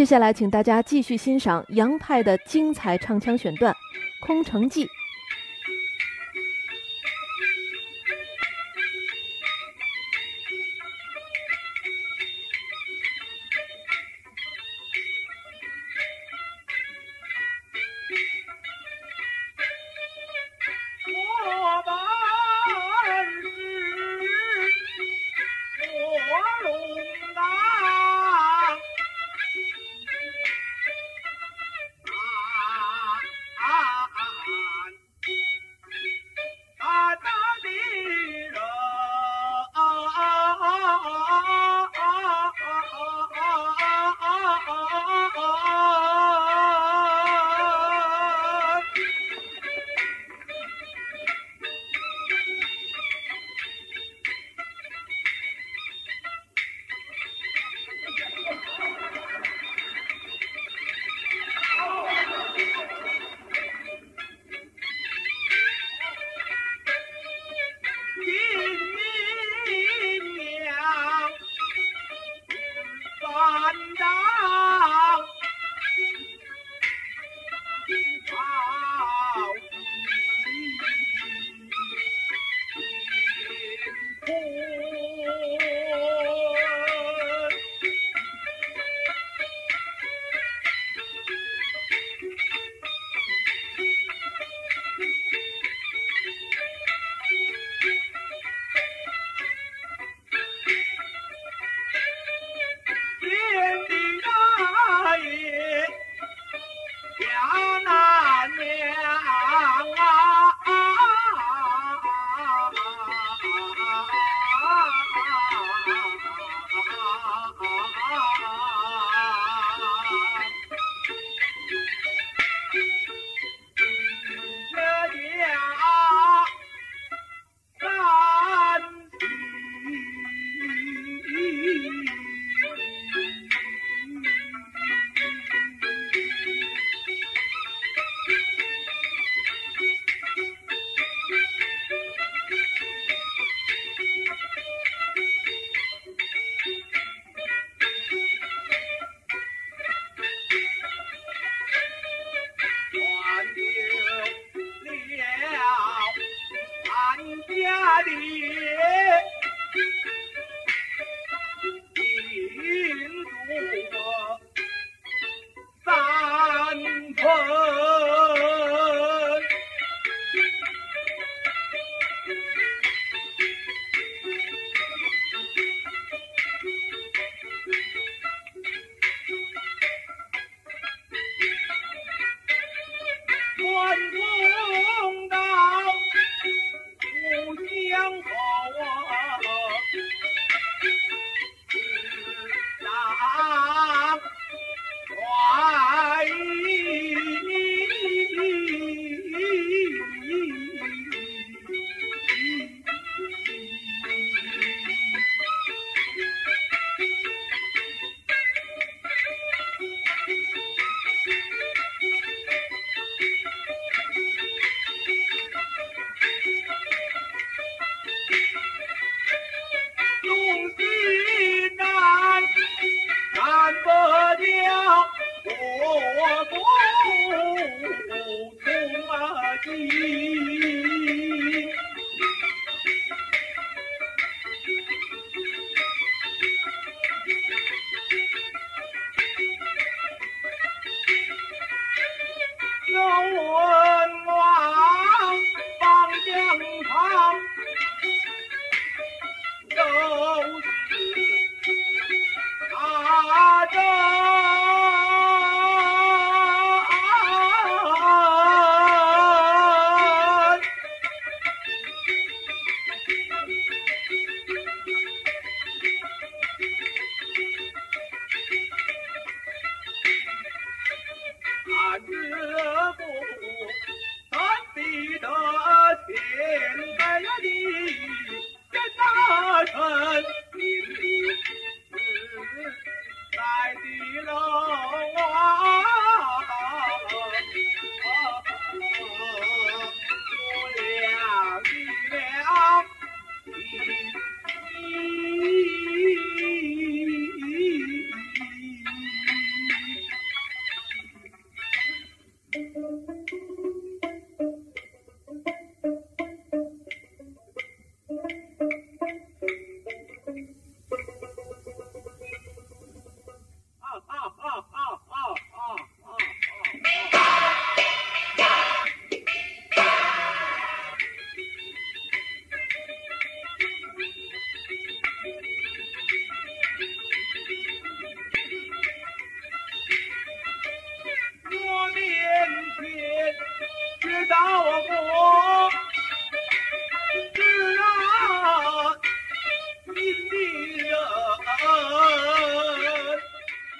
接下来，请大家继续欣赏杨派的精彩唱腔选段《空城计》。Bye.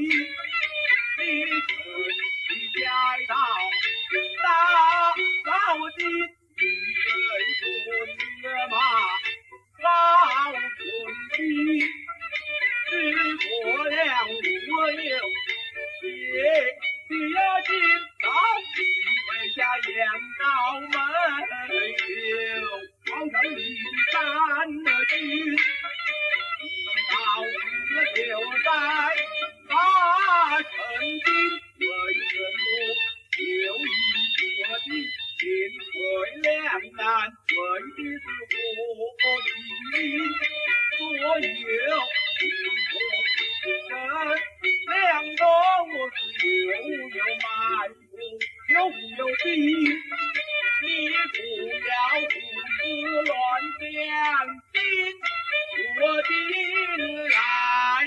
you. 的是我的所有，人两多我既有满腹，又有兵，你不要胡思乱想心，我定来。